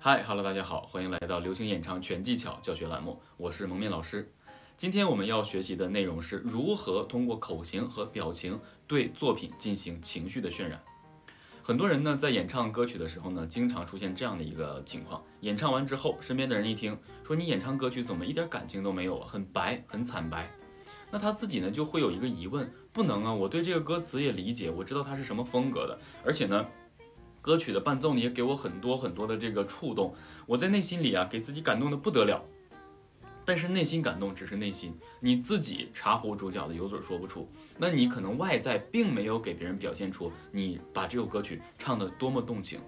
嗨哈喽，大家好，欢迎来到流行演唱全技巧教学栏目，我是蒙面老师。今天我们要学习的内容是如何通过口型和表情对作品进行情绪的渲染。很多人呢在演唱歌曲的时候呢，经常出现这样的一个情况：演唱完之后，身边的人一听说你演唱歌曲怎么一点感情都没有啊，很白，很惨白。那他自己呢就会有一个疑问：不能啊，我对这个歌词也理解，我知道它是什么风格的，而且呢。歌曲的伴奏呢，也给我很多很多的这个触动，我在内心里啊，给自己感动的不得了。但是内心感动只是内心，你自己茶壶煮饺子有嘴说不出，那你可能外在并没有给别人表现出你把这首歌曲唱得多么动情。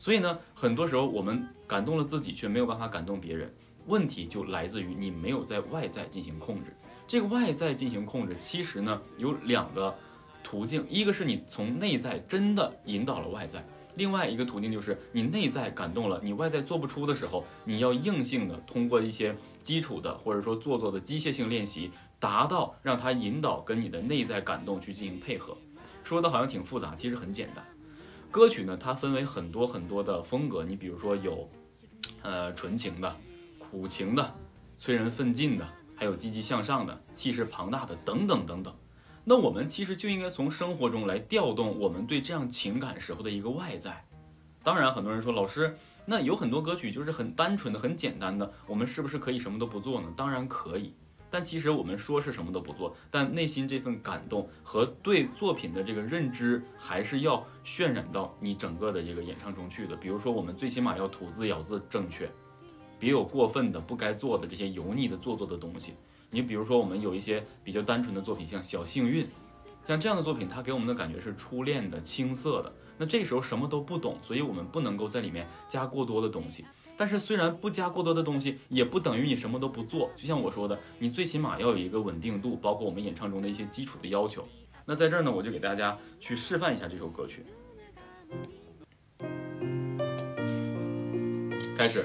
所以呢，很多时候我们感动了自己，却没有办法感动别人，问题就来自于你没有在外在进行控制。这个外在进行控制，其实呢有两个途径，一个是你从内在真的引导了外在。另外一个途径就是你内在感动了，你外在做不出的时候，你要硬性的通过一些基础的或者说做作的机械性练习，达到让它引导跟你的内在感动去进行配合。说的好像挺复杂，其实很简单。歌曲呢，它分为很多很多的风格，你比如说有，呃，纯情的、苦情的、催人奋进的，还有积极向上的、气势庞大的等等等等。那我们其实就应该从生活中来调动我们对这样情感时候的一个外在。当然，很多人说老师，那有很多歌曲就是很单纯的、很简单的，我们是不是可以什么都不做呢？当然可以。但其实我们说是什么都不做，但内心这份感动和对作品的这个认知，还是要渲染到你整个的这个演唱中去的。比如说，我们最起码要吐字咬字正确，别有过分的、不该做的这些油腻的做作的东西。你比如说，我们有一些比较单纯的作品，像《小幸运》，像这样的作品，它给我们的感觉是初恋的、青涩的。那这时候什么都不懂，所以我们不能够在里面加过多的东西。但是虽然不加过多的东西，也不等于你什么都不做。就像我说的，你最起码要有一个稳定度，包括我们演唱中的一些基础的要求。那在这儿呢，我就给大家去示范一下这首歌曲。开始。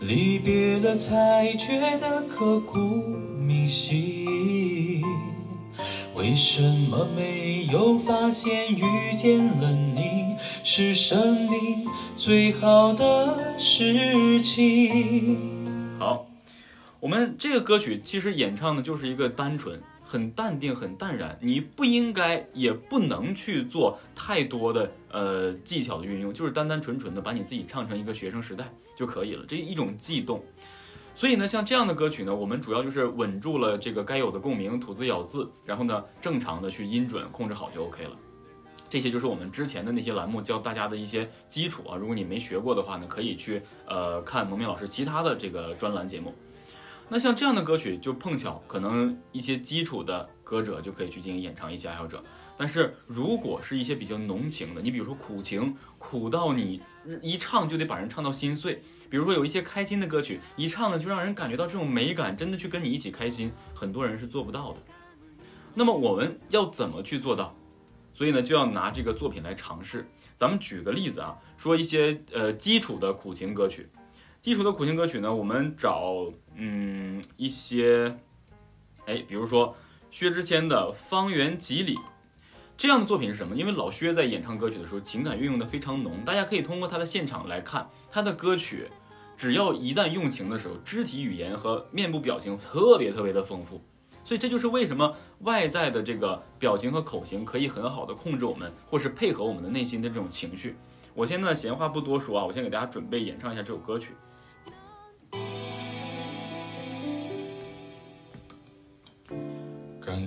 离别了才觉得刻骨铭心，为什么没有发现遇见了你是生命最好的事情？好，我们这个歌曲其实演唱的就是一个单纯。很淡定，很淡然，你不应该也不能去做太多的呃技巧的运用，就是单单纯纯的把你自己唱成一个学生时代就可以了，这一种悸动。所以呢，像这样的歌曲呢，我们主要就是稳住了这个该有的共鸣，吐字咬字，然后呢，正常的去音准控制好就 OK 了。这些就是我们之前的那些栏目教大家的一些基础啊。如果你没学过的话呢，可以去呃看蒙面老师其他的这个专栏节目。那像这样的歌曲，就碰巧可能一些基础的歌者就可以去进行演唱一些爱好者。但是如果是一些比较浓情的，你比如说苦情，苦到你一唱就得把人唱到心碎。比如说有一些开心的歌曲，一唱呢就让人感觉到这种美感，真的去跟你一起开心，很多人是做不到的。那么我们要怎么去做到？所以呢，就要拿这个作品来尝试。咱们举个例子啊，说一些呃基础的苦情歌曲。基础的苦情歌曲呢，我们找嗯一些，哎，比如说薛之谦的《方圆几里》这样的作品是什么？因为老薛在演唱歌曲的时候，情感运用的非常浓，大家可以通过他的现场来看他的歌曲，只要一旦用情的时候，肢体语言和面部表情特别特别的丰富，所以这就是为什么外在的这个表情和口型可以很好的控制我们，或是配合我们的内心的这种情绪。我现在闲话不多说啊，我先给大家准备演唱一下这首歌曲。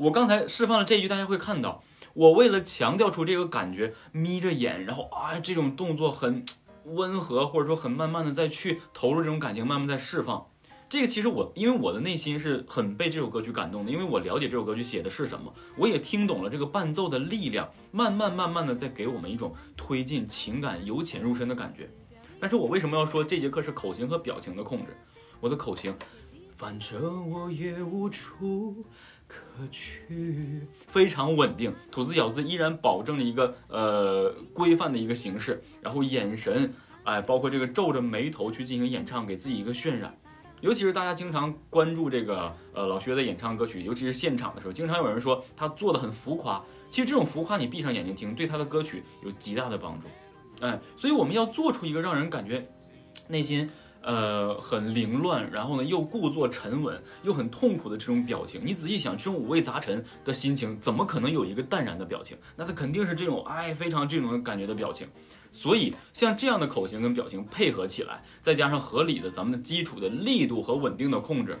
我刚才释放了这一句，大家会看到，我为了强调出这个感觉，眯着眼，然后啊，这种动作很温和，或者说很慢慢的再去投入这种感情，慢慢在释放。这个其实我，因为我的内心是很被这首歌曲感动的，因为我了解这首歌曲写的是什么，我也听懂了这个伴奏的力量，慢慢慢慢的在给我们一种推进情感由浅入深的感觉。但是我为什么要说这节课是口型和表情的控制？我的口型，反正我也无处可去，非常稳定，吐字咬字依然保证了一个呃规范的一个形式，然后眼神，哎，包括这个皱着眉头去进行演唱，给自己一个渲染。尤其是大家经常关注这个呃老薛的演唱歌曲，尤其是现场的时候，经常有人说他做的很浮夸。其实这种浮夸，你闭上眼睛听，对他的歌曲有极大的帮助。哎，所以我们要做出一个让人感觉内心呃很凌乱，然后呢又故作沉稳，又很痛苦的这种表情。你仔细想，这种五味杂陈的心情，怎么可能有一个淡然的表情？那他肯定是这种哎非常这种感觉的表情。所以，像这样的口型跟表情配合起来，再加上合理的咱们的基础的力度和稳定的控制，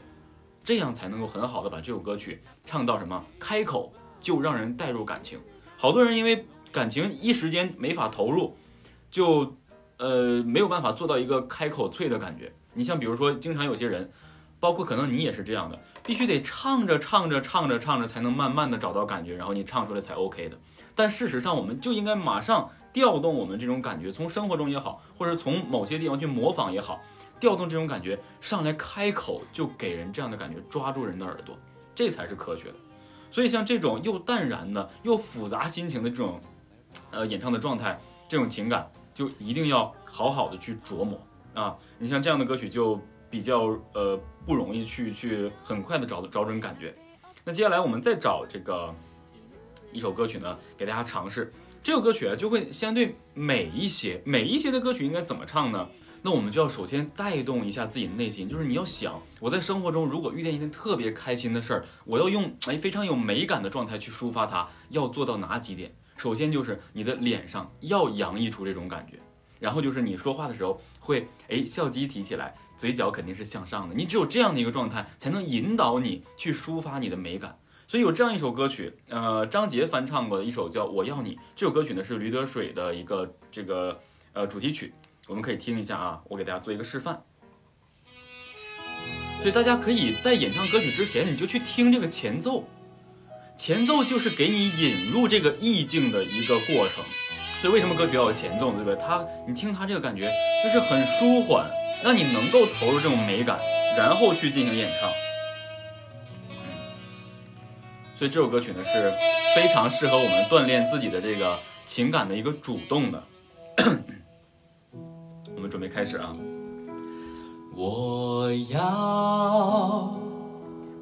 这样才能够很好的把这首歌曲唱到什么开口就让人带入感情。好多人因为感情一时间没法投入，就呃没有办法做到一个开口脆的感觉。你像比如说，经常有些人，包括可能你也是这样的，必须得唱着唱着唱着唱着才能慢慢的找到感觉，然后你唱出来才 OK 的。但事实上，我们就应该马上。调动我们这种感觉，从生活中也好，或者从某些地方去模仿也好，调动这种感觉上来开口就给人这样的感觉，抓住人的耳朵，这才是科学的。所以像这种又淡然的又复杂心情的这种，呃，演唱的状态，这种情感就一定要好好的去琢磨啊。你像这样的歌曲就比较呃不容易去去很快的找找准感觉。那接下来我们再找这个一首歌曲呢，给大家尝试。这首歌曲啊，就会相对美一些。美一些的歌曲应该怎么唱呢？那我们就要首先带动一下自己的内心，就是你要想，我在生活中如果遇见一件特别开心的事儿，我要用哎非常有美感的状态去抒发它，要做到哪几点？首先就是你的脸上要洋溢出这种感觉，然后就是你说话的时候会哎笑肌提起来，嘴角肯定是向上的。你只有这样的一个状态，才能引导你去抒发你的美感。所以有这样一首歌曲，呃，张杰翻唱过的一首叫《我要你》。这首歌曲呢是驴得水的一个这个呃主题曲，我们可以听一下啊，我给大家做一个示范。所以大家可以在演唱歌曲之前，你就去听这个前奏，前奏就是给你引入这个意境的一个过程。所以为什么歌曲要有前奏，对不对？它你听它这个感觉就是很舒缓，让你能够投入这种美感，然后去进行演唱。所以这首歌曲呢是非常适合我们锻炼自己的这个情感的一个主动的。我们准备开始啊！我要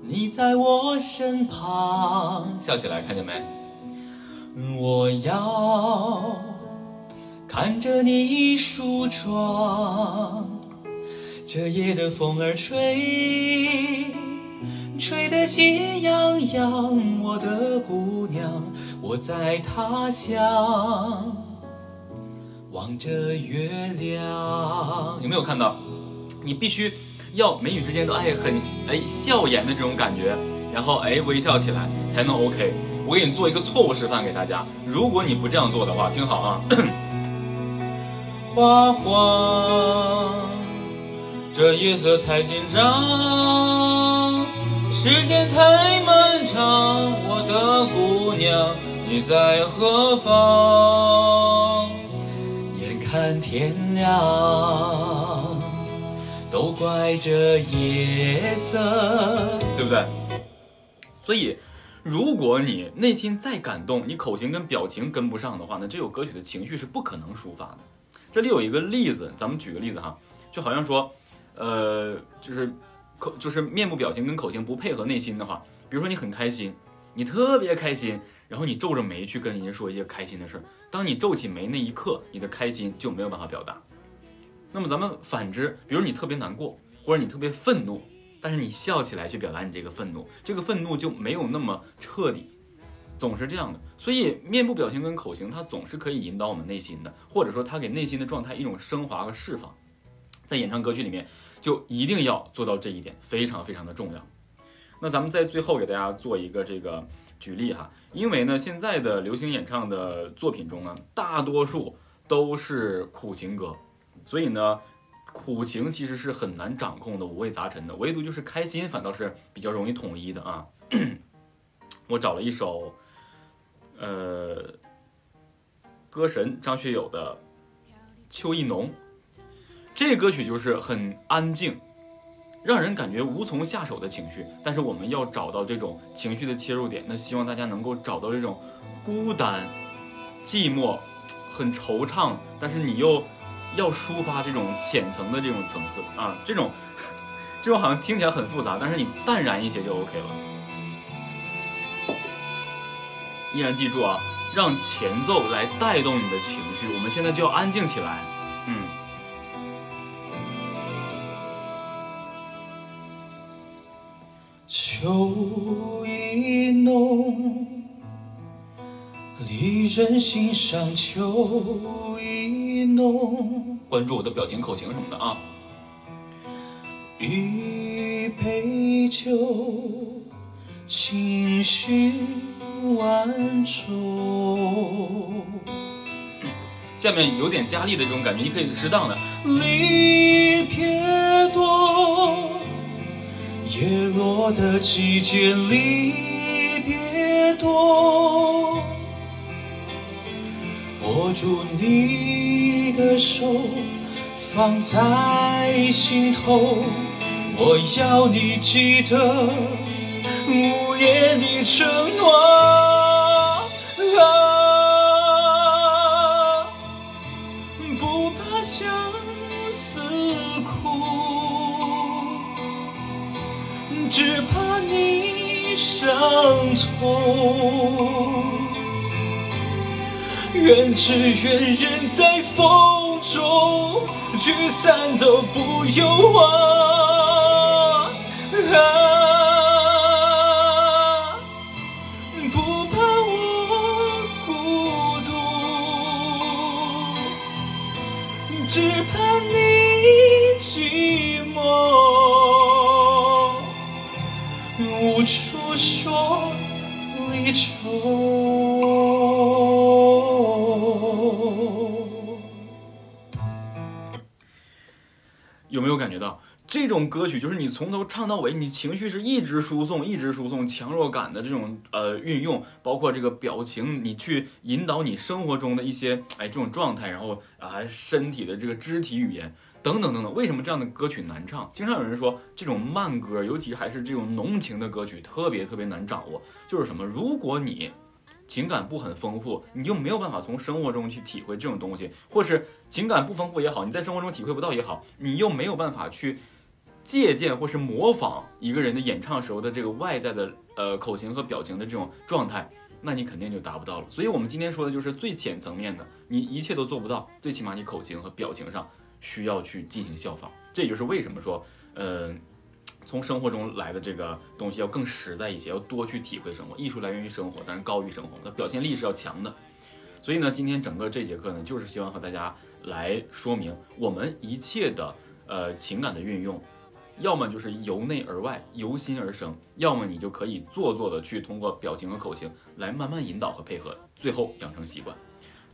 你在我身旁，笑起来，看见没？我要看着你梳妆，这夜的风儿吹。吹得喜洋洋，我的姑娘，我在他乡望着月亮。有没有看到？你必须要眉宇之间都哎很哎笑颜的这种感觉，然后哎微笑起来才能 OK。我给你做一个错误示范给大家，如果你不这样做的话，听好啊。花花，这夜色太紧张。时间太漫长，我的姑娘，你在何方？眼看天亮，都怪这夜色，对不对？所以，如果你内心再感动，你口型跟表情跟不上的话，那这首歌曲的情绪是不可能抒发的。这里有一个例子，咱们举个例子哈，就好像说，呃，就是。口就是面部表情跟口型不配合内心的话，比如说你很开心，你特别开心，然后你皱着眉去跟人家说一些开心的事儿。当你皱起眉那一刻，你的开心就没有办法表达。那么咱们反之，比如你特别难过，或者你特别愤怒，但是你笑起来去表达你这个愤怒，这个愤怒就没有那么彻底。总是这样的。所以面部表情跟口型，它总是可以引导我们内心的，或者说它给内心的状态一种升华和释放。在演唱歌曲里面，就一定要做到这一点，非常非常的重要。那咱们在最后给大家做一个这个举例哈，因为呢，现在的流行演唱的作品中呢，大多数都是苦情歌，所以呢。苦情其实是很难掌控的，五味杂陈的。唯独就是开心，反倒是比较容易统一的啊。我找了一首，呃，歌神张学友的《秋意浓》，这歌曲就是很安静，让人感觉无从下手的情绪。但是我们要找到这种情绪的切入点，那希望大家能够找到这种孤单、寂寞、很惆怅，但是你又。要抒发这种浅层的这种层次啊，这种，这种好像听起来很复杂，但是你淡然一些就 OK 了。依然记住啊，让前奏来带动你的情绪。我们现在就要安静起来，嗯。秋意浓，离人心上秋意浓。关注我的表情、口型什么的啊！一杯酒，情绪万种。下面有点加力的这种感觉，你可以适当的。离别多，叶落的季节离别多，握住你。的手放在心头，我要你记得午夜的承诺。不怕相思苦，只怕你伤痛。愿只愿人在风中，聚散都不由我。啊，有没有感觉到这种歌曲，就是你从头唱到尾，你情绪是一直输送、一直输送，强弱感的这种呃运用，包括这个表情，你去引导你生活中的一些哎这种状态，然后啊身体的这个肢体语言等等等等。为什么这样的歌曲难唱？经常有人说这种慢歌，尤其还是这种浓情的歌曲，特别特别难掌握。就是什么？如果你情感不很丰富，你就没有办法从生活中去体会这种东西，或是情感不丰富也好，你在生活中体会不到也好，你又没有办法去借鉴或是模仿一个人的演唱时候的这个外在的呃口型和表情的这种状态，那你肯定就达不到了。所以，我们今天说的就是最浅层面的，你一切都做不到，最起码你口型和表情上需要去进行效仿。这也就是为什么说，嗯。从生活中来的这个东西要更实在一些，要多去体会生活。艺术来源于生活，但是高于生活，它表现力是要强的。所以呢，今天整个这节课呢，就是希望和大家来说明，我们一切的呃情感的运用，要么就是由内而外，由心而生，要么你就可以做作的去通过表情和口型来慢慢引导和配合，最后养成习惯。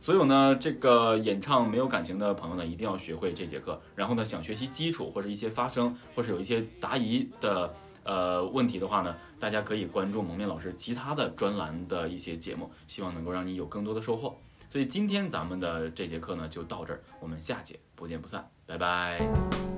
所有呢，这个演唱没有感情的朋友呢，一定要学会这节课。然后呢，想学习基础或者一些发声，或是有一些答疑的呃问题的话呢，大家可以关注蒙面老师其他的专栏的一些节目，希望能够让你有更多的收获。所以今天咱们的这节课呢就到这儿，我们下节不见不散，拜拜。